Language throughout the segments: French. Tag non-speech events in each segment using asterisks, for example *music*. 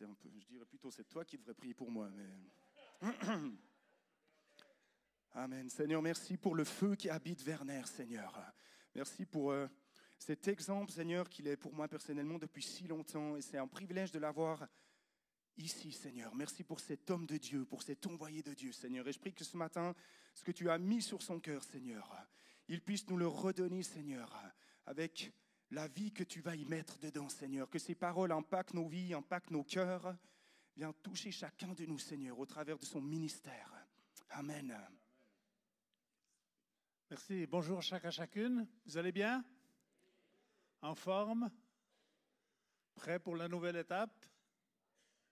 je dirais plutôt, c'est toi qui devrais prier pour moi. *clears throat* Amen. Seigneur, merci pour le feu qui habite Werner, Seigneur. Merci pour euh, cet exemple, Seigneur, qu'il est pour moi personnellement depuis si longtemps. Et c'est un privilège de l'avoir ici, Seigneur. Merci pour cet homme de Dieu, pour cet envoyé de Dieu, Seigneur. Et je prie que ce matin, ce que tu as mis sur son cœur, Seigneur, il puisse nous le redonner, Seigneur, avec la vie que tu vas y mettre dedans, Seigneur. Que ces paroles impactent nos vies, impactent nos cœurs. Viens toucher chacun de nous, Seigneur, au travers de son ministère. Amen. Merci. Bonjour chacun, chacune. Vous allez bien? En forme? Prêt pour la nouvelle étape?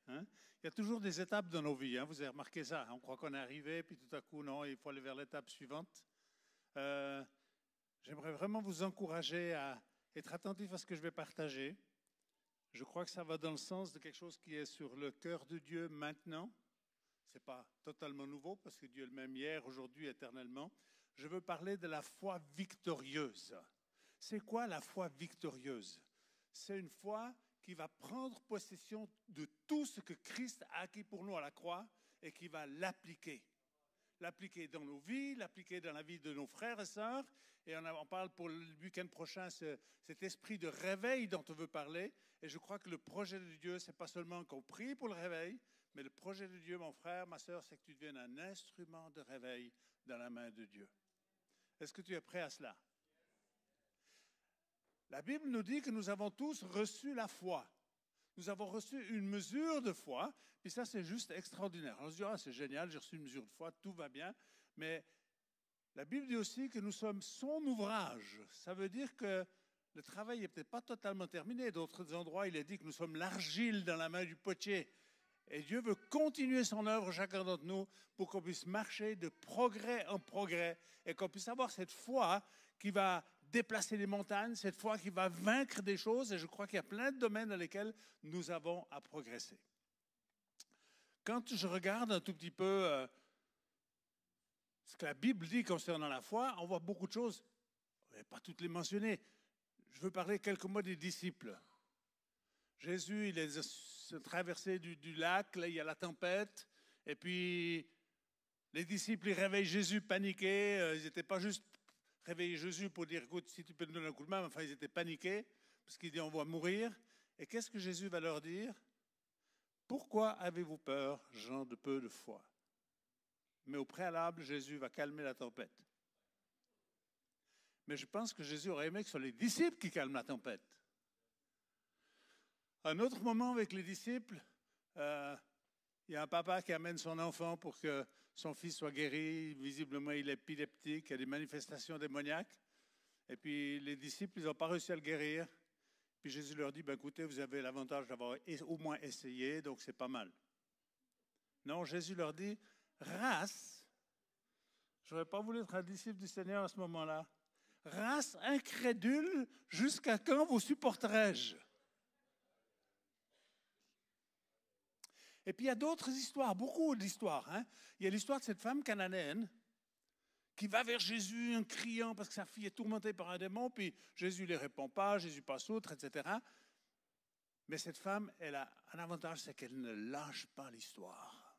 Hein? Il y a toujours des étapes dans nos vies. Hein? Vous avez remarqué ça. On croit qu'on est arrivé, puis tout à coup, non, il faut aller vers l'étape suivante. Euh, j'aimerais vraiment vous encourager à être attentif à ce que je vais partager. Je crois que ça va dans le sens de quelque chose qui est sur le cœur de Dieu maintenant. Ce n'est pas totalement nouveau parce que Dieu est le même hier, aujourd'hui, éternellement je veux parler de la foi victorieuse. C'est quoi la foi victorieuse? C'est une foi qui va prendre possession de tout ce que Christ a acquis pour nous à la croix et qui va l'appliquer. L'appliquer dans nos vies, l'appliquer dans la vie de nos frères et sœurs. Et on, parle pour le week-end prochain cet esprit de réveil dont on veut parler. Et je crois que le projet de Dieu, c'est pas seulement qu'on prie pour le réveil, mais le projet de Dieu, mon frère, ma sœur, c'est que tu deviennes un instrument de réveil dans la main de Dieu. Est-ce que tu es prêt à cela? La Bible nous dit que nous avons tous reçu la foi. Nous avons reçu une mesure de foi, puis ça c'est juste extraordinaire. On se dit, ah, c'est génial, j'ai reçu une mesure de foi, tout va bien, mais la Bible dit aussi que nous sommes son ouvrage. Ça veut dire que le travail n'est peut-être pas totalement terminé. D'autres endroits, il est dit que nous sommes l'argile dans la main du potier. Et Dieu veut continuer son œuvre, chacun d'entre nous, pour qu'on puisse marcher de progrès en progrès et qu'on puisse avoir cette foi qui va déplacer les montagnes, cette foi qui va vaincre des choses. Et je crois qu'il y a plein de domaines dans lesquels nous avons à progresser. Quand je regarde un tout petit peu euh, ce que la Bible dit concernant la foi, on voit beaucoup de choses. Va pas toutes les mentionner. Je veux parler quelques mots des disciples. Jésus, il est traversé du, lac, là, il y a la tempête, et puis les disciples, ils réveillent Jésus paniqués. Euh, ils n'étaient pas juste réveiller Jésus pour dire, écoute, si tu peux nous donner un coup de main, enfin, ils étaient paniqués, parce qu'ils disent, on va mourir. Et qu'est-ce que Jésus va leur dire? Pourquoi avez-vous peur, gens de peu de foi? Mais au préalable, Jésus va calmer la tempête. Mais je pense que Jésus aurait aimé que ce soit les disciples qui calment la tempête. Un autre moment avec les disciples, euh, il y a un papa qui amène son enfant pour que son fils soit guéri. Visiblement, il est épileptique, il y a des manifestations démoniaques. Et puis les disciples, ils n'ont pas réussi à le guérir. Puis Jésus leur dit, ben, écoutez, vous avez l'avantage d'avoir au moins essayé, donc c'est pas mal. Non, Jésus leur dit, race, je n'aurais pas voulu être un disciple du Seigneur à ce moment-là, race incrédule, jusqu'à quand vous supporterai-je? Et puis il y a d'autres histoires, beaucoup d'histoires. Hein. Il y a l'histoire de cette femme cananéenne qui va vers Jésus en criant parce que sa fille est tourmentée par un démon, puis Jésus ne lui répond pas, Jésus passe outre, etc. Mais cette femme, elle a un avantage, c'est qu'elle ne lâche pas l'histoire.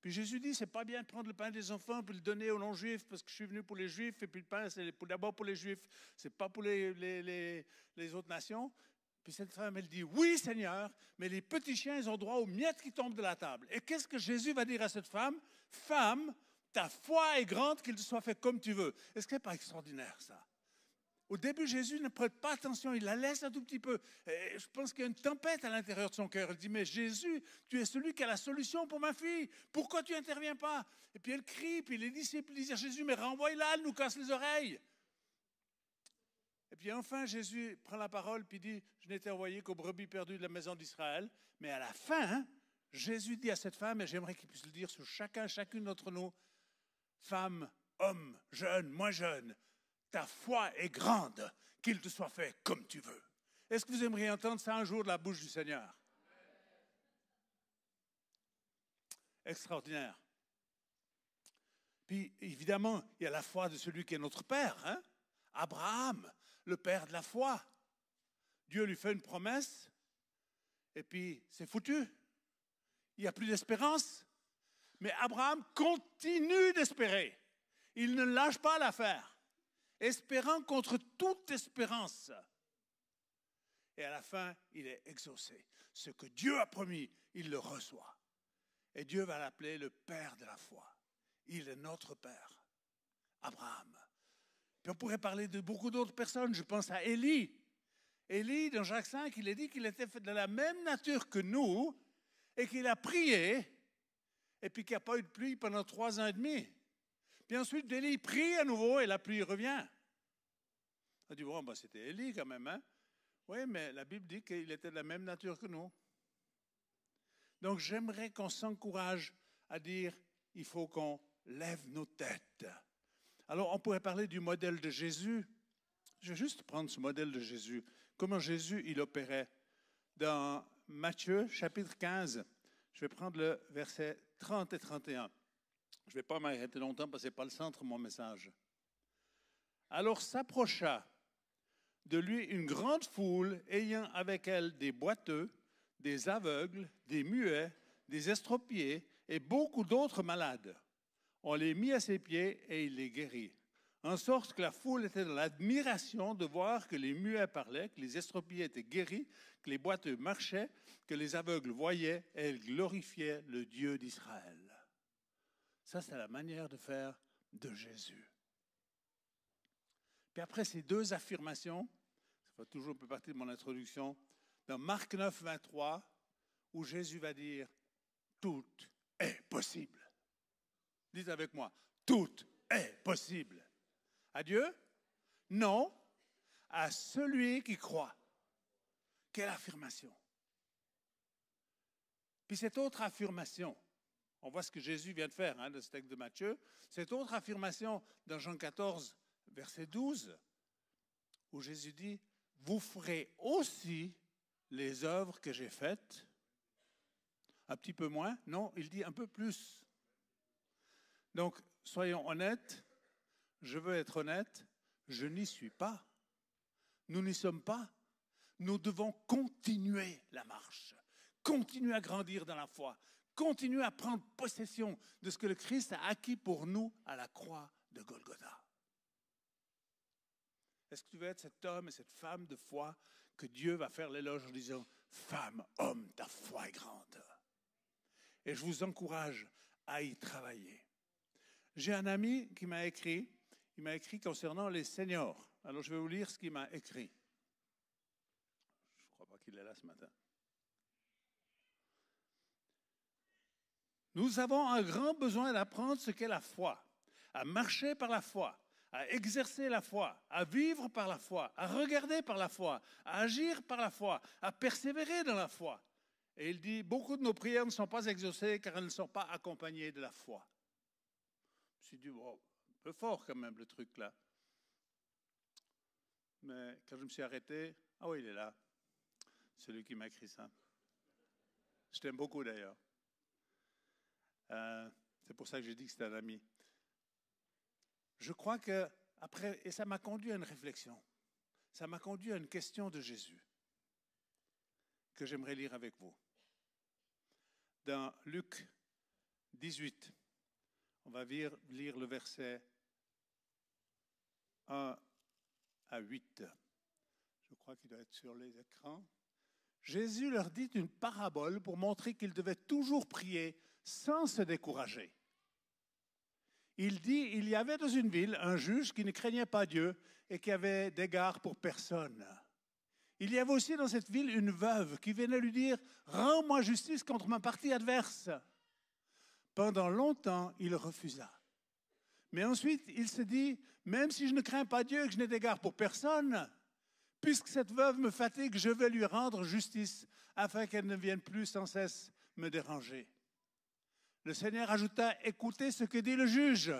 Puis Jésus dit, c'est pas bien de prendre le pain des enfants puis le donner aux non-juifs parce que je suis venu pour les juifs et puis le pain, c'est d'abord pour les juifs, c'est pas pour les, les, les autres nations. Puis cette femme, elle dit, oui Seigneur, mais les petits chiens, ils ont droit aux miettes qui tombent de la table. Et qu'est-ce que Jésus va dire à cette femme? Femme, ta foi est grande qu'il te soit fait comme tu veux. Est-ce que ce n'est pas extraordinaire ça? Au début, Jésus ne prête pas attention, il la laisse un tout petit peu. Je pense qu'il y a une tempête à l'intérieur de son cœur. Elle dit, mais Jésus, tu es celui qui a la solution pour ma fille. Pourquoi tu n'interviens pas? Et puis elle crie, puis les disciples disent à Jésus, mais renvoie-la, elle nous casse les oreilles. Et puis enfin, Jésus prend la parole puis dit, je n'étais envoyé qu'aux brebis perdues de la maison d'Israël. Mais à la fin, Jésus dit à cette femme, et j'aimerais qu'il puisse le dire sur chacun, chacune d'entre nous, femme, homme, jeune, moins jeune, ta foi est grande, qu'il te soit fait comme tu veux. Est-ce que vous aimeriez entendre ça un jour de la bouche du Seigneur? Extraordinaire. Puis évidemment, il y a la foi de celui qui est notre Père, hein Abraham le père de la foi. Dieu lui fait une promesse, et puis c'est foutu. il n'y a plus d'espérance. Mais Abraham continue d'espérer. Il ne lâche pas l'affaire, espérant contre toute espérance. Et à la fin, il est exaucé. Ce que Dieu a promis, il le reçoit. Et Dieu va l'appeler le Père de la foi. Il est notre Père, Abraham. Puis on pourrait parler de beaucoup d'autres personnes. Je pense à Élie. Élie, dans Jacques 5, il a dit qu'il était de la même nature que nous et qu'il a prié et puis qu'il n'y a pas eu de pluie pendant trois ans et demi. Puis ensuite, Élie prie à nouveau et la pluie revient. On dit, bon, ben, c'était Élie quand même, hein? Oui, mais la Bible dit qu'il était de la même nature que nous. Donc j'aimerais qu'on s'encourage à dire, il faut qu'on lève nos têtes. Alors on pourrait parler du modèle de Jésus. Je vais juste prendre ce modèle de Jésus. Comment Jésus, il opérait. Dans Matthieu chapitre 15, je vais prendre le verset 30 et 31. Je ne vais pas m'arrêter longtemps parce que ce n'est pas le centre de mon message. Alors s'approcha de lui une grande foule ayant avec elle des boiteux, des aveugles, des muets, des estropiés et beaucoup d'autres malades. On les mit à ses pieds et il les guérit. En sorte que la foule était dans l'admiration de voir que les muets parlaient, que les estropiés étaient guéris, que les boiteux marchaient, que les aveugles voyaient et ils glorifiaient le Dieu d'Israël. Ça, c'est la manière de faire de Jésus. Puis après ces deux affirmations, ça va toujours un partie de mon introduction, dans Marc 9, 23, où Jésus va dire, tout est possible. Dites avec moi, tout est possible. À Dieu Non, à celui qui croit. Quelle affirmation Puis cette autre affirmation, on voit ce que Jésus vient de faire hein, dans ce texte de Matthieu, cette autre affirmation dans Jean 14, verset 12, où Jésus dit, vous ferez aussi les œuvres que j'ai faites. Un petit peu moins, non, il dit un peu plus. Donc, soyons honnêtes, je veux être honnête, je n'y suis pas. Nous n'y sommes pas. Nous devons continuer la marche, continuer à grandir dans la foi, continuer à prendre possession de ce que le Christ a acquis pour nous à la croix de Golgotha. Est-ce que tu veux être cet homme et cette femme de foi que Dieu va faire l'éloge en disant, femme, homme, ta foi est grande. Et je vous encourage à y travailler. J'ai un ami qui m'a écrit, il m'a écrit concernant les seniors. Alors je vais vous lire ce qu'il m'a écrit. Je ne crois pas qu'il est là ce matin. Nous avons un grand besoin d'apprendre ce qu'est la foi, à marcher par la foi, à exercer la foi, à vivre par la foi, à regarder par la foi, à agir par la foi, à persévérer dans la foi. Et il dit, beaucoup de nos prières ne sont pas exaucées car elles ne sont pas accompagnées de la foi. Suis dit, un peu fort quand même le truc là. Mais quand je me suis arrêté, ah oui, il est là, celui qui m'a écrit ça. Je t'aime beaucoup d'ailleurs. Euh, c'est pour ça que j'ai dit que c'était un ami je crois que, après, et ça m'a conduit à une réflexion, ça m'a conduit à une question de Jésus que j'aimerais lire avec vous. Dans Luc 18, on va lire, le verset 1 à 8. Je crois qu'il doit être sur les écrans. Jésus leur dit une parabole pour montrer qu'ils devaient toujours prier sans se décourager il dit, il y avait dans une ville un juge qui ne craignait pas Dieu et qui avait d'égard pour personne. Il y avait aussi dans cette ville une veuve qui venait lui dire, Rends-moi justice contre ma partie adverse. Pendant longtemps, il refusa. Mais ensuite, il se dit, même si je ne crains pas Dieu et que je n'ai d'égard pour personne, puisque cette veuve me fatigue, je vais lui rendre justice afin qu'elle ne vienne plus sans cesse me déranger. Le Seigneur ajouta, écoutez ce que dit le juge.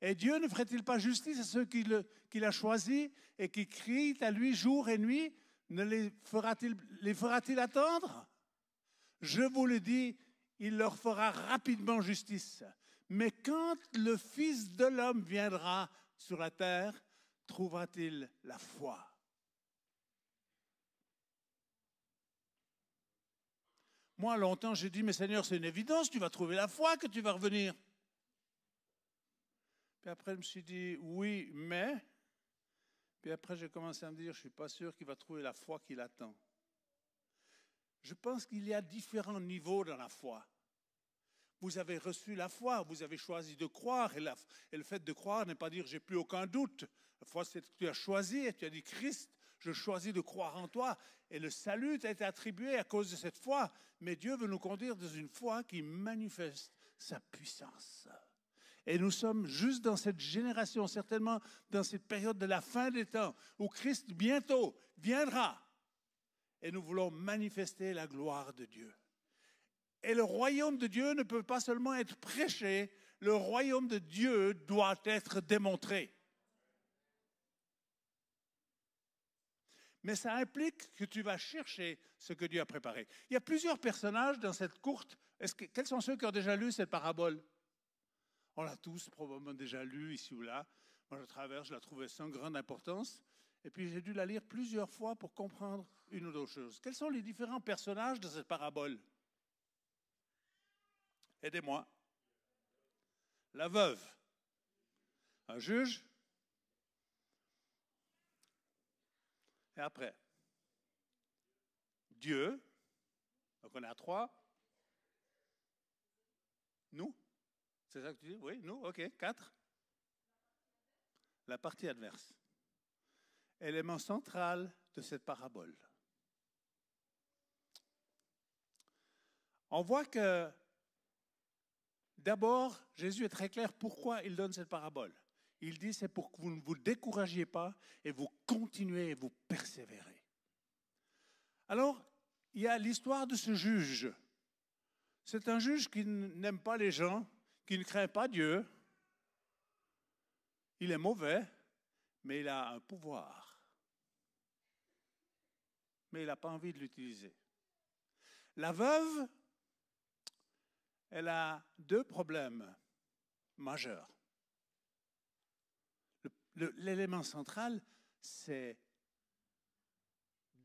Et Dieu ne ferait-il pas justice à ceux qu'il a choisis et qui crient à lui jour et nuit? Ne les fera-t-il attendre? Je vous le dis, il leur fera rapidement justice. Mais quand le Fils de l'homme viendra sur la terre, trouvera-t-il la foi? Moi, longtemps, j'ai dit, mais Seigneur, c'est une évidence, tu vas trouver la foi que tu vas revenir. Puis après, je me suis dit, oui, mais. Puis après, j'ai commencé à me dire, je ne suis pas sûr qu'il va trouver la foi qu'il attend. Je pense qu'il y a différents niveaux dans la foi. Vous avez reçu la foi, vous avez choisi de croire, et, et le fait de croire n'est pas dire j'ai plus aucun doute. La foi, c'est que tu as choisi et tu as dit Christ, je choisis de croire en toi. Et le salut t'a été attribué à cause de cette foi. Mais Dieu veut nous conduire dans une foi qui manifeste sa puissance. Et nous sommes juste dans cette génération, certainement dans cette période de la fin des temps, où Christ bientôt viendra. Et nous voulons manifester la gloire de Dieu. Et le royaume de Dieu ne peut pas seulement être prêché, le royaume de Dieu doit être démontré. mais ça implique que tu vas chercher ce que Dieu a préparé. Il y a plusieurs personnages dans cette courte. Que, quels sont ceux qui ont déjà lu cette parabole? On l'a tous probablement déjà lu ici ou là. Moi, je traverse, je la trouvais sans grande importance. Et puis, j'ai dû la lire plusieurs fois pour comprendre une ou deux choses. Quels sont les différents personnages de cette parabole? Aidez-moi. La veuve, un juge, Et après, Dieu, donc on est à trois. Nous, c'est ça que tu dis? Oui, nous, ok, quatre. La partie adverse. Élément central de cette parabole. On voit que d'abord, Jésus est très clair pourquoi il donne cette parabole. Il dit c'est pour que vous ne vous découragiez pas et vous continuez et vous persévérez. Alors, il y a l'histoire de ce juge. C'est un juge qui n'aime pas les gens, qui ne craint pas Dieu. Il est mauvais, mais il a un pouvoir. Mais il n'a pas envie de l'utiliser. La veuve, elle a deux problèmes majeurs l'élément central, c'est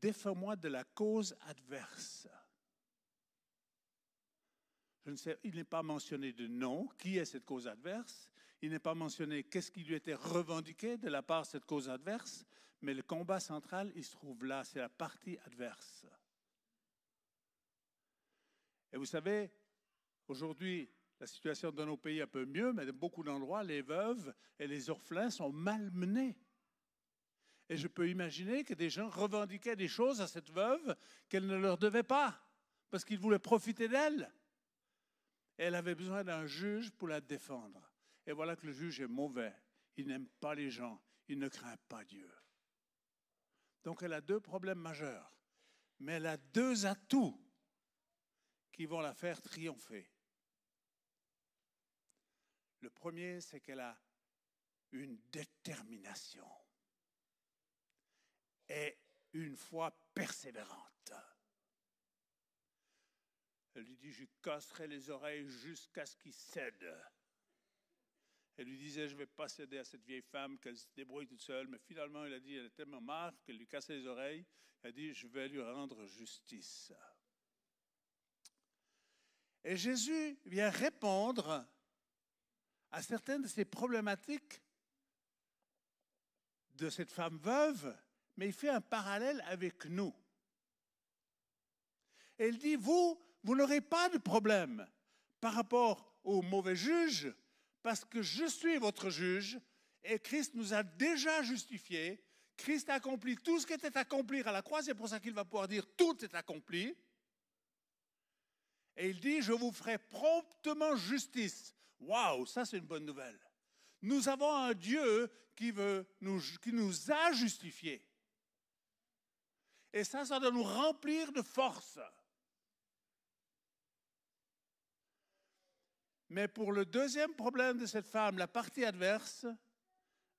défends-moi de la cause adverse. Je ne sais, il n'est pas mentionné de nom, qui est cette cause adverse? Il n'est pas mentionné qu'est-ce qui lui était revendiqué de la part de cette cause adverse, mais le combat central, il se trouve là, c'est la partie adverse. Et vous savez, aujourd'hui, la situation dans nos pays un peu mieux, mais dans beaucoup d'endroits, les veuves et les orphelins sont malmenés. Et je peux imaginer que des gens revendiquaient des choses à cette veuve qu'elle ne leur devait pas, parce qu'ils voulaient profiter d'elle. Elle avait besoin d'un juge pour la défendre. Et voilà que le juge est mauvais. Il n'aime pas les gens. Il ne craint pas Dieu. Donc elle a deux problèmes majeurs. Mais elle a deux atouts qui vont la faire triompher. Le premier, c'est qu'elle a une détermination et une foi persévérante. Elle lui dit, je casserai les oreilles jusqu'à ce qu'il cède. Elle lui disait, je ne vais pas céder à cette vieille femme, qu'elle se débrouille toute seule. Mais finalement, elle a dit, elle est tellement marre qu'elle lui cassait les oreilles. Elle a dit, je vais lui rendre justice. Et Jésus vient répondre à certaines de ces problématiques de cette femme veuve, mais il fait un parallèle avec nous. Et il dit, vous, vous n'aurez pas de problème par rapport au mauvais juge, parce que je suis votre juge, et Christ nous a déjà justifiés. Christ a accompli tout ce qui était à à la croix, c'est pour ça qu'il va pouvoir dire, tout est accompli. Et il dit, je vous ferai promptement justice. Waouh, ça c'est une bonne nouvelle. Nous avons un Dieu qui, nous, nous a justifiés. Et ça, ça doit nous remplir de force. Mais pour le deuxième problème de cette femme, la partie adverse,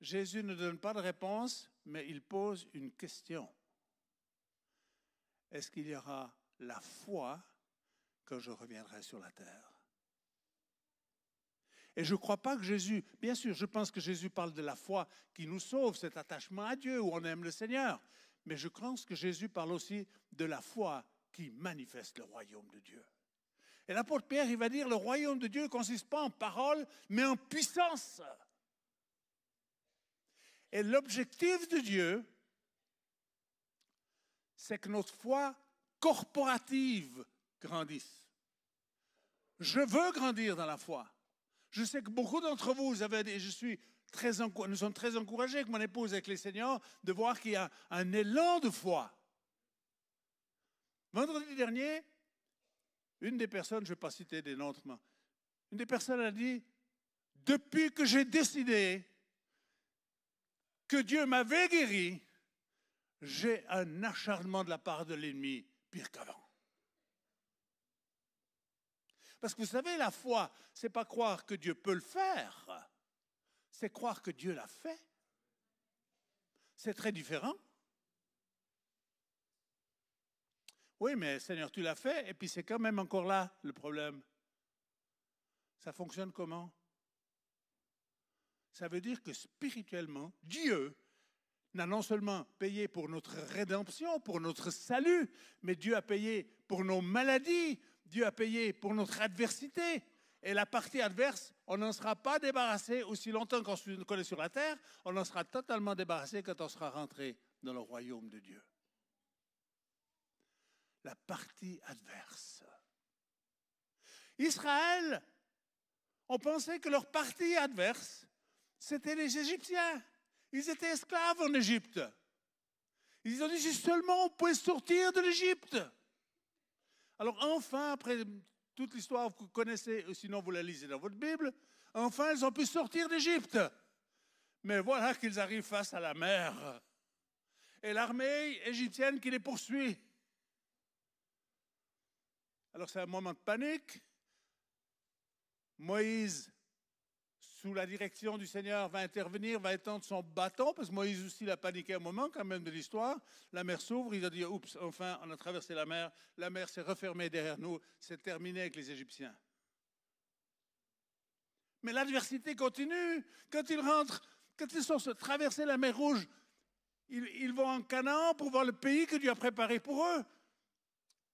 Jésus ne donne pas de réponse, mais il pose une question. Est-ce qu'il y aura la foi quand je reviendrai sur la terre? Et je ne crois pas que Jésus, bien sûr, je pense que Jésus parle de la foi qui nous sauve, cet attachement à Dieu où on aime le Seigneur. Mais je pense que Jésus parle aussi de la foi qui manifeste le royaume de Dieu. Et l'apôtre Pierre, il va dire, le royaume de Dieu ne consiste pas en parole, mais en puissance. Et l'objectif de Dieu, c'est que notre foi corporative grandisse. Je veux grandir dans la foi. Je sais que beaucoup d'entre vous, avez, je suis très, nous sommes très encouragés avec mon épouse, avec les seigneurs, de voir qu'il y a un élan de foi. Vendredi dernier, une des personnes, je ne vais pas citer des noms, une des personnes a dit, depuis que j'ai décidé que Dieu m'avait guéri, j'ai un acharnement de la part de l'ennemi pire qu'avant. Parce que vous savez, la foi, c'est pas croire que Dieu peut le faire, c'est croire que Dieu l'a fait. C'est très différent. Oui, mais Seigneur, tu l'as fait, et puis c'est quand même encore là le problème. Ça fonctionne comment? Ça veut dire que spirituellement, Dieu n'a non seulement payé pour notre rédemption, pour notre salut, mais Dieu a payé pour nos maladies, Dieu a payé pour notre adversité. Et la partie adverse, on n'en sera pas débarrassé aussi longtemps qu'on est sur la terre, on en sera totalement débarrassé quand on sera rentré dans le royaume de Dieu la partie adverse. Israël, on pensait que leur partie adverse, c'était les Égyptiens. Ils étaient esclaves en Égypte. Ils ont dit si seulement on pouvait sortir de l'Égypte. Alors enfin, après toute l'histoire que vous connaissez, sinon vous la lisez dans votre Bible, enfin ils ont pu sortir d'Égypte. Mais voilà qu'ils arrivent face à la mer. Et l'armée égyptienne qui les poursuit. Alors c'est un moment de panique. Moïse, sous la direction du Seigneur, va intervenir, va étendre son bâton, parce que Moïse aussi l'a paniqué un moment quand même de l'histoire. La mer s'ouvre, il a dit, oups, enfin, on a traversé la mer, la mer s'est refermée derrière nous, c'est terminé avec les Égyptiens. Mais l'adversité continue. Quand ils rentrent, quand ils sont traversés la mer Rouge, ils, ils vont en Canaan pour voir le pays que Dieu a préparé pour eux.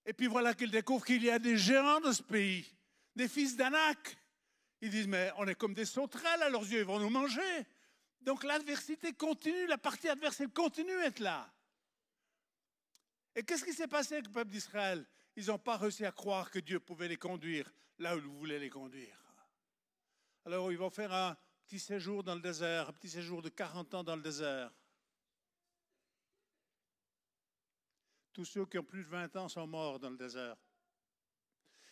Et puis voilà qu'ils découvrent qu'il y a des géants dans ce pays, des fils d'Anak. Ils disent, mais on est comme des sauterelles à leurs yeux, ils vont nous manger. Donc l'adversité continue, la partie adverse, elle continue à être là. Et qu'est-ce qui s'est passé avec le peuple d'Israël? Ils n'ont pas réussi à croire que Dieu pouvait les conduire là où il voulait les conduire. Alors ils vont faire un petit séjour dans le désert, un petit séjour de 40 ans dans le désert. Tous ceux qui ont plus de 20 ans sont morts dans le désert.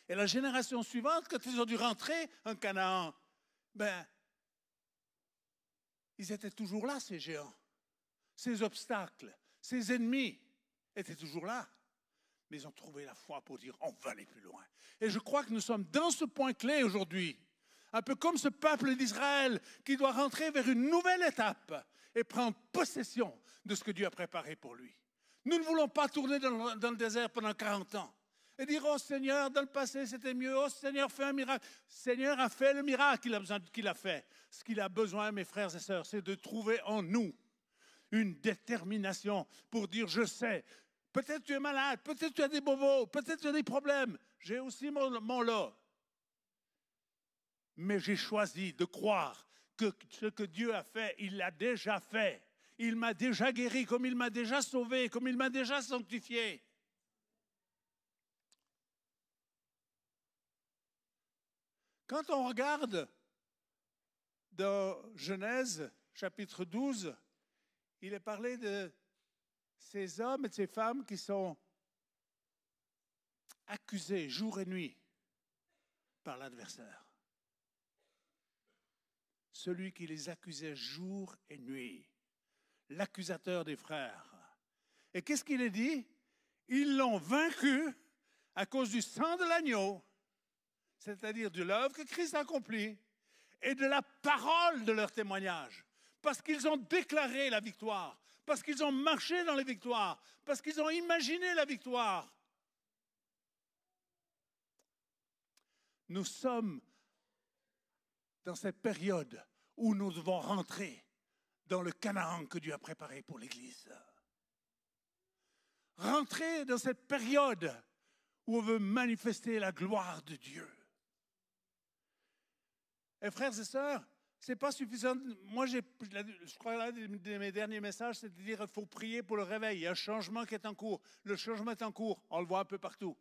Et la génération suivante, quand ils ont dû rentrer en Canaan, ben, ils étaient toujours là, ces géants. Ces obstacles, ces ennemis étaient toujours là. Mais ils ont trouvé la foi pour dire on va aller plus loin. Et je crois que nous sommes dans ce point clé aujourd'hui. Un peu comme ce peuple d'Israël qui doit rentrer vers une nouvelle étape et prendre possession de ce que Dieu a préparé pour lui. Nous ne voulons pas tourner dans, le désert pendant 40 ans et dire, oh Seigneur, dans le passé c'était mieux, oh Seigneur, fais un miracle. Seigneur a fait le miracle qu'il a besoin a fait. Ce qu'il a besoin, mes frères et sœurs, c'est de trouver en nous une détermination pour dire, je sais, peut-être tu es malade, peut-être tu as des bobos, peut-être tu as des problèmes, j'ai aussi mon lot. Mais j'ai choisi de croire que ce que Dieu a fait, il l'a déjà fait il m'a déjà guéri, comme il m'a déjà sauvé, comme il m'a déjà sanctifié. Quand on regarde dans Genèse chapitre 12, il est parlé de ces hommes et de ces femmes qui sont accusés jour et nuit par l'adversaire. Celui qui les accusait jour et nuit l'accusateur des frères. Et qu'est-ce qu'il est dit? Ils l'ont vaincu à cause du sang de l'agneau, c'est-à-dire de l'œuvre que Christ a accomplie, et de la parole de leur témoignage. Parce qu'ils ont déclaré la victoire, parce qu'ils ont marché dans les victoires, parce qu'ils ont imaginé la victoire. Nous sommes dans cette période où nous devons rentrer dans le Canaan que Dieu a préparé pour l'Église. Rentrer dans cette période où on veut manifester la gloire de Dieu. Et frères et sœurs, c'est pas suffisant. Moi, je crois l'un de mes derniers messages, c'est de dire qu'il faut prier pour le réveil. Il y a un changement qui est en cours. Le changement est en cours. On le voit un peu partout.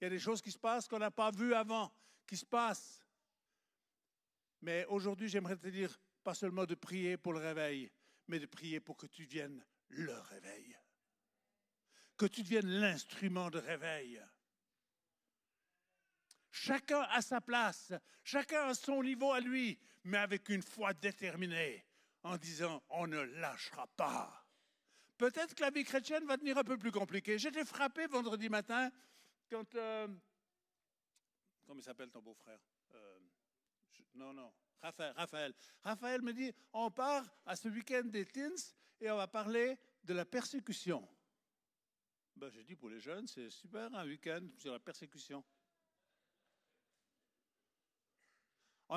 Il y a des choses qui se passent qu'on n'a pas vues avant, qui se passent. Mais aujourd'hui, j'aimerais te dire, pas seulement de prier pour le réveil, mais de prier pour que tu viennes le réveil. Que tu deviennes l'instrument de réveil. Chacun à sa place, chacun à son niveau à lui, mais avec une foi déterminée, en disant on ne lâchera pas. Peut-être que la vie chrétienne va devenir un peu plus compliquée. J'étais frappé vendredi matin quand. Euh, comment s'appelle ton beau-frère? Euh, Non, non, Raphaël, Raphaël. Raphaël me dit on part à ce week-end des teens et on va parler de la persécution. Ben, J'ai dit pour les jeunes, c'est super un week-end sur la persécution.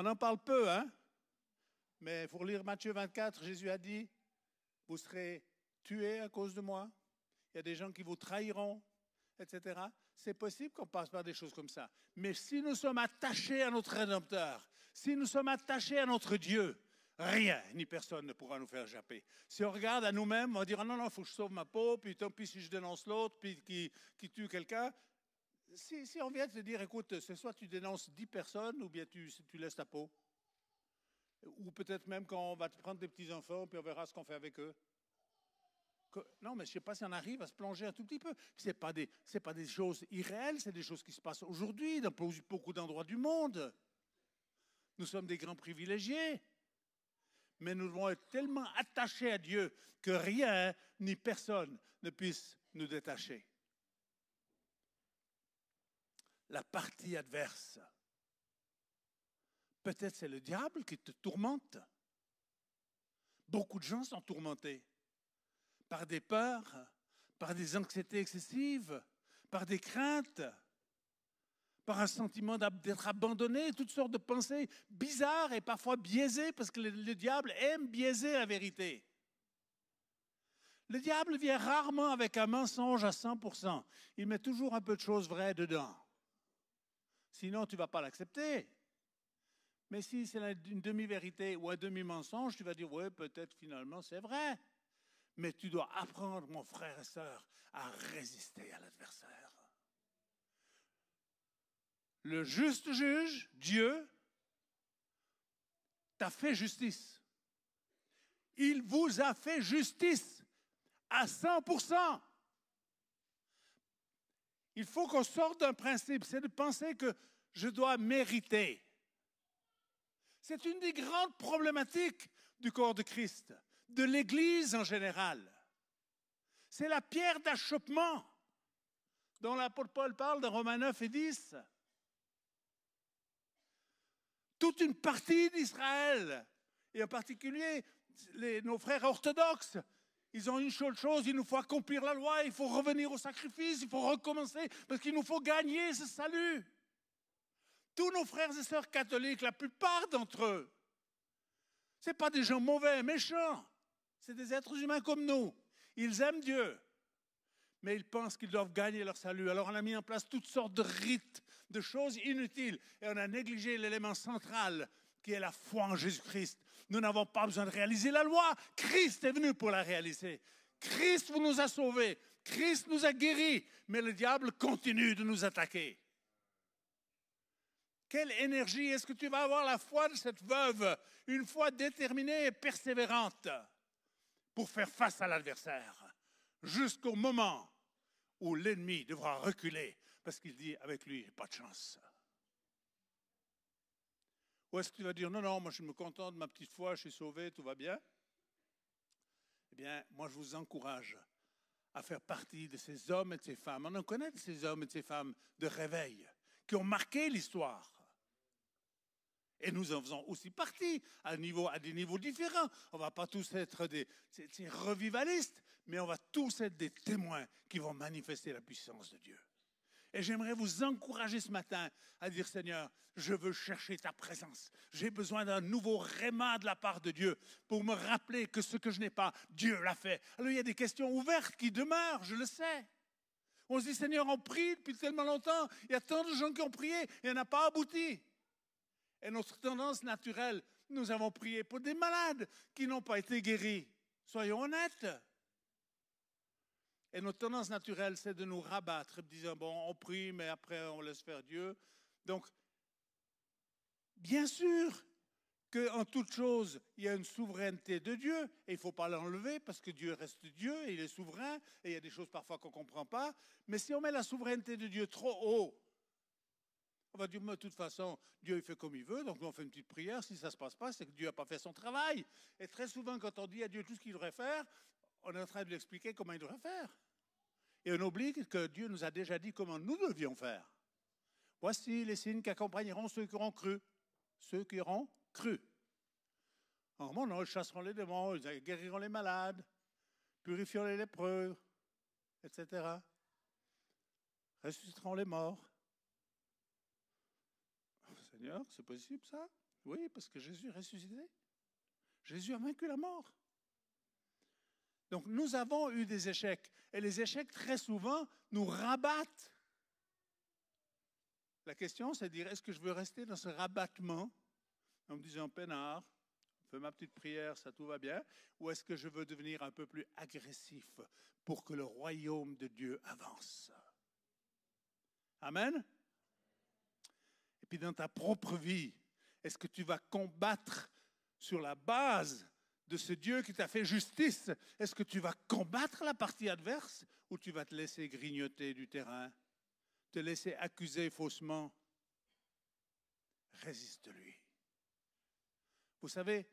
On en parle peu, hein? Mais faut lire Matthieu 24, Jésus a dit, vous serez tués à cause de moi, il y a des gens qui vous trahiront, etc. C'est possible qu'on passe par des choses comme ça. Mais si nous sommes attachés à notre Rédempteur, si nous sommes attachés à notre Dieu, rien ni personne ne pourra nous faire japper. Si on regarde à nous-mêmes, on va dire, ah non, non, il faut que je sauve ma peau, puis tant pis si je dénonce l'autre, puis qui tue quelqu'un, si, on vient te dire, écoute, c'est soit tu dénonces dix personnes ou bien tu, laisses ta peau. Ou peut-être même quand on va te prendre des petits-enfants, puis on verra ce qu'on fait avec eux. non, mais je ne sais pas si on arrive à se plonger un tout petit peu. Ce n'est pas, pas des choses irréelles, c'est des choses qui se passent aujourd'hui dans beaucoup d'endroits du monde. Nous sommes des grands privilégiés. Mais nous devons être tellement attachés à Dieu que rien ni personne ne puisse nous détacher la partie adverse. Peut-être c'est le diable qui te tourmente. Beaucoup de gens sont tourmentés par des peurs, par des anxiétés excessives, par des craintes, par un sentiment d'être abandonné, toutes sortes de pensées bizarres et parfois biaisées, parce que le, le diable aime biaiser la vérité. Le diable vient rarement avec un mensonge à 100%. Il met toujours un peu de choses vraies dedans. Sinon, tu ne vas pas l'accepter. Mais si c'est une demi-vérité ou un demi-mensonge, tu vas dire, oui, peut-être finalement c'est vrai. Mais tu dois apprendre, mon frère et sœur, à résister à l'adversaire. Le juste juge, Dieu, t'a fait justice. Il vous a fait justice à 100%. Il faut qu'on sorte d'un principe, c'est de penser que je dois mériter. C'est une des grandes problématiques du corps de Christ, de l'Église en général. C'est la pierre d'achoppement dont l'apôtre Paul parle dans Romains 9 et 10. Toute une partie d'Israël, et en particulier nos frères orthodoxes, ils ont une seule chose, il nous faut accomplir la loi, il faut revenir au sacrifice, il faut recommencer, parce qu'il nous faut gagner ce salut. Tous nos frères et sœurs catholiques, la plupart d'entre eux, ce pas des gens mauvais, méchants, c'est des êtres humains comme nous. Ils aiment Dieu, mais ils pensent qu'ils doivent gagner leur salut. Alors on a mis en place toutes sortes de rites, de choses inutiles, et on a négligé l'élément central qui est la foi en Jésus-Christ. Nous n'avons pas besoin de réaliser la loi. Christ est venu pour la réaliser. Christ nous a sauvés. Christ nous a guéris. Mais le diable continue de nous attaquer. Quelle énergie est-ce que tu vas avoir la foi de cette veuve, une foi déterminée et persévérante pour faire face à l'adversaire, jusqu'au moment où l'ennemi devra reculer parce qu'il dit avec lui, pas de chance. Ou est-ce que tu vas dire, non, non, moi je me contente de ma petite foi, je suis sauvé, tout va bien? Eh bien, moi je vous encourage à faire partie de ces hommes et de ces femmes. On en connaît de ces hommes et de ces femmes de réveil qui ont marqué l'histoire. Et nous en faisons aussi partie à, des niveaux différents. On ne va pas tous être des revivalistes, mais on va tous être des témoins qui vont manifester la puissance de Dieu. Et j'aimerais vous encourager ce matin à dire, Seigneur, je veux chercher ta présence. J'ai besoin d'un nouveau réma de la part de Dieu pour me rappeler que ce que je n'ai pas, Dieu l'a fait. Alors il y a des questions ouvertes qui demeurent, je le sais. On se dit, Seigneur, on prie depuis tellement longtemps, il y a tant de gens qui ont prié, et on n'a pas abouti. Et notre tendance naturelle, nous avons prié pour des malades qui n'ont pas été guéris. Soyons honnêtes. Et notre tendance naturelle, c'est de nous rabattre, disant, bon, on prie, mais après, on laisse faire Dieu. Donc, bien sûr qu'en toute chose, il y a une souveraineté de Dieu, et il ne faut pas l'enlever, parce que Dieu reste Dieu, et il est souverain, et il y a des choses parfois qu'on ne comprend pas. Mais si on met la souveraineté de Dieu trop haut, on va dire, mais de toute façon, Dieu il fait comme il veut, donc on fait une petite prière. Si ça ne se passe pas, c'est que Dieu n'a pas fait son travail. Et très souvent, quand on dit à Dieu tout ce qu'il devrait faire, on est en train de lui expliquer comment il devrait faire. Et on oublie que Dieu nous a déjà dit comment nous devions faire. Voici les signes qui accompagneront ceux qui auront cru. Ceux qui auront cru. En mon nom, ils chasseront les démons, ils guériront les malades, purifieront les lépreux, etc. Ressusciteront les morts. Seigneur, c'est possible ça? Oui, parce que Jésus est ressuscité. Jésus a vaincu la mort. Donc nous avons eu des échecs. Et les échecs, très souvent, nous rabattent. La question, c'est de dire, est-ce que je veux rester dans ce rabattement? En me disant, peinard, fais ma petite prière, ça tout va bien, ou est-ce que je veux devenir un peu plus agressif pour que le royaume de Dieu avance? Amen? Et puis dans ta propre vie, est-ce que tu vas combattre sur la base de ce Dieu qui t'a fait justice, est-ce que tu vas combattre la partie adverse ou tu vas te laisser grignoter du terrain, te laisser accuser faussement? Résiste-lui. Vous savez,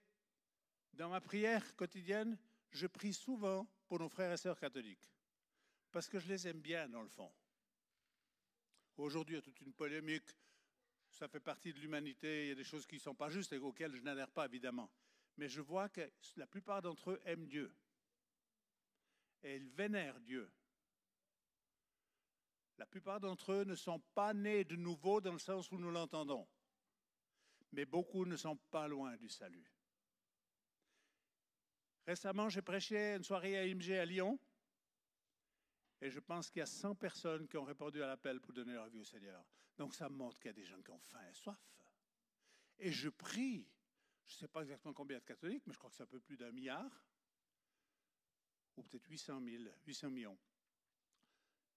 dans ma prière quotidienne, je prie souvent pour nos frères et sœurs catholiques, parce que je les aime bien dans le fond. Aujourd'hui, il y a toute une polémique, ça fait partie de l'humanité, il y a des choses qui ne sont pas justes et auxquelles je n'adhère pas, évidemment mais je vois que la plupart d'entre eux aiment Dieu. Et ils vénèrent Dieu. La plupart d'entre eux ne sont pas nés de nouveau dans le sens où nous l'entendons. Mais beaucoup ne sont pas loin du salut. Récemment, j'ai prêché une soirée à IMG à Lyon. Et je pense qu'il y a 100 personnes qui ont répondu à l'appel pour donner leur vie au Seigneur. Donc ça montre qu'il y a des gens qui ont faim et soif. Et je prie je ne sais pas exactement combien de catholiques, mais je crois que c'est un peu plus d'un milliard, ou peut-être 800 000, 800 millions.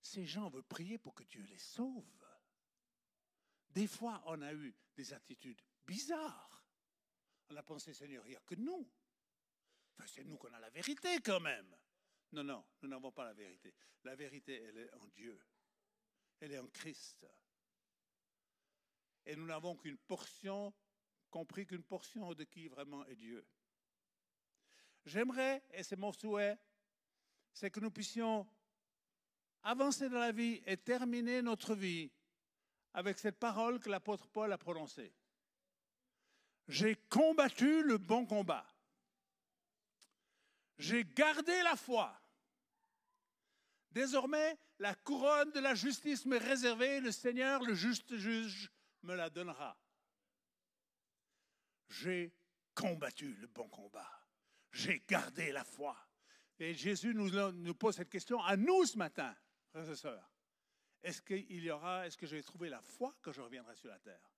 Ces gens veulent prier pour que Dieu les sauve. Des fois, on a eu des attitudes bizarres. On a pensé, Seigneur, il n'y a que nous. C'est nous qu'on a la vérité quand même. Non, non, nous n'avons pas la vérité. La vérité, elle est en Dieu. Elle est en Christ. Et nous n'avons qu'une portion compris qu'une portion de qui vraiment est Dieu. J'aimerais, et c'est mon souhait, c'est que nous puissions avancer dans la vie et terminer notre vie avec cette parole que l'apôtre Paul a prononcée. J'ai combattu le bon combat. J'ai gardé la foi. Désormais, la couronne de la justice m'est réservée, le Seigneur, le juste juge, me la donnera j'ai combattu le bon combat. J'ai gardé la foi. Et Jésus nous, pose cette question à nous ce matin, frères et sœurs. Est-ce qu'il y aura, est-ce que je vais trouver la foi quand je reviendrai sur la terre?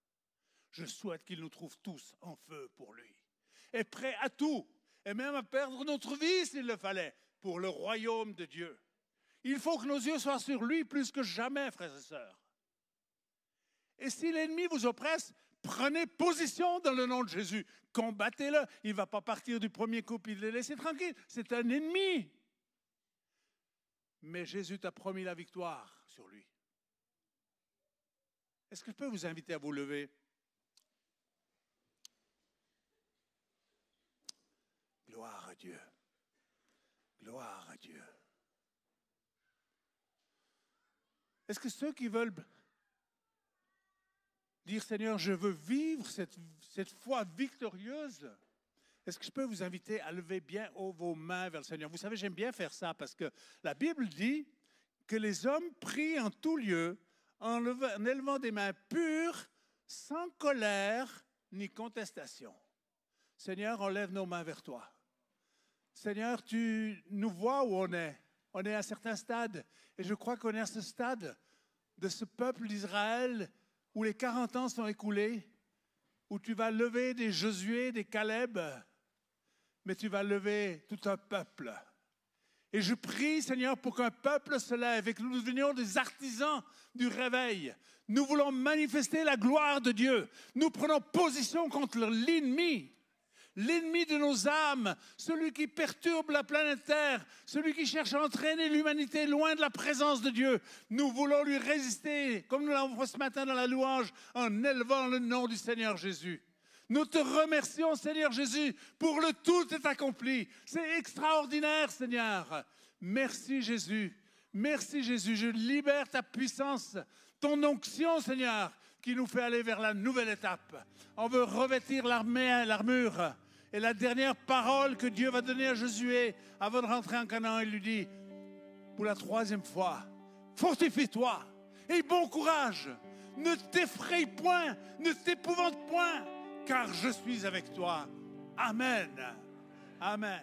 Je souhaite qu'il nous trouve tous en feu pour lui. Et prêt à tout, et même à perdre notre vie s'il le fallait, pour le royaume de Dieu. Il faut que nos yeux soient sur lui plus que jamais, frères et sœurs. Et si l'ennemi vous oppresse, Prenez position dans le nom de Jésus. Combattez-le. Il ne va pas partir du premier coup et le laisser tranquille. C'est un ennemi. Mais Jésus t'a promis la victoire sur lui. Est-ce que je peux vous inviter à vous lever? Gloire à Dieu. Gloire à Dieu. Est-ce que ceux qui veulent dire Seigneur, je veux vivre cette, cette foi victorieuse. Est-ce que je peux vous inviter à lever bien haut vos mains vers le Seigneur? Vous savez, j'aime bien faire ça parce que la Bible dit que les hommes prient en tout lieu en, en élevant des mains pures, sans colère ni contestation. Seigneur, on lève nos mains vers toi. Seigneur, tu nous vois où on est. On est à un certain stade. Et je crois qu'on est à ce stade de ce peuple d'Israël où les 40 ans sont écoulés, où tu vas lever des Josué, des Caleb, mais tu vas lever tout un peuple. Et je prie, Seigneur, pour qu'un peuple se lève et que nous devenions des artisans du réveil. Nous voulons manifester la gloire de Dieu. Nous prenons position contre l'ennemi l'ennemi de nos âmes, celui qui perturbe la planète Terre, celui qui cherche à entraîner l'humanité loin de la présence de Dieu. Nous voulons lui résister, comme nous l'avons fait ce matin dans la louange, en élevant le nom du Seigneur Jésus. Nous te remercions, Seigneur Jésus, pour le tout est accompli. C'est extraordinaire, Seigneur. Merci, Jésus. Merci, Jésus. Je libère ta puissance, ton onction, Seigneur, qui nous fait aller vers la nouvelle étape. On veut revêtir l'armure. Et la dernière parole que Dieu va donner à Josué avant de rentrer en Canaan, il lui dit, pour la troisième fois, fortifie-toi et bon courage. Ne t'effraie point, ne t'épouvante point, car je suis avec toi. Amen. Amen.